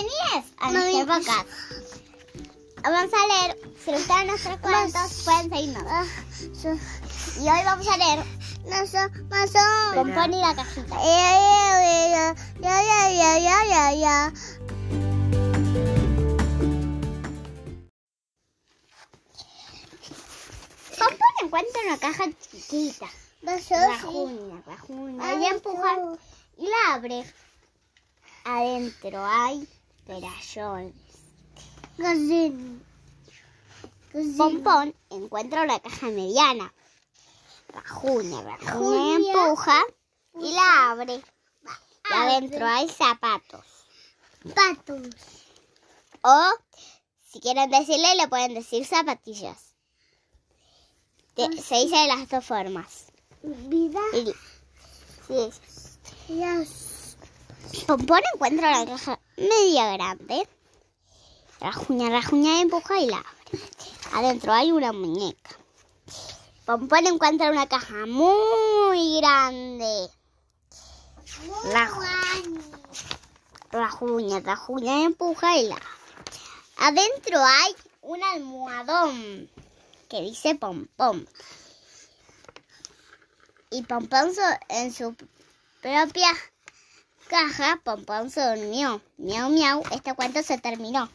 Bienvenidos a nuestro podcast. Vamos a leer, si les gustan nuestros cuentos, pueden seguirnos. Ah, Y hoy vamos a leer y la cajita. Ya, ya, ya, ya, ya, ya, ya, ya. Pompón encuentra una caja chiquita. Mazo, Rajuña, rajuña. Y empuja y la abre. Adentro hay Gallina. Gallina. Pompón encuentra una caja mediana. Rajuña Rajuña. empuja y la abre. Y adentro hay zapatos. Patos. O, si quieren decirle, le pueden decir zapatillas. De- se dice de las dos formas. Vida. Y- sí. Pompón encuentra una caja media grande. Rajuña, rajuña empuja y la abre. Adentro hay una muñeca. Pompón encuentra una caja muy grande. Raju- Rajuña, rajuña empuja y la abre. Adentro hay un almohadón que dice pompón. Y pompón en su propia caja, Pompón se durmió. Miau, miau, este cuento se terminó.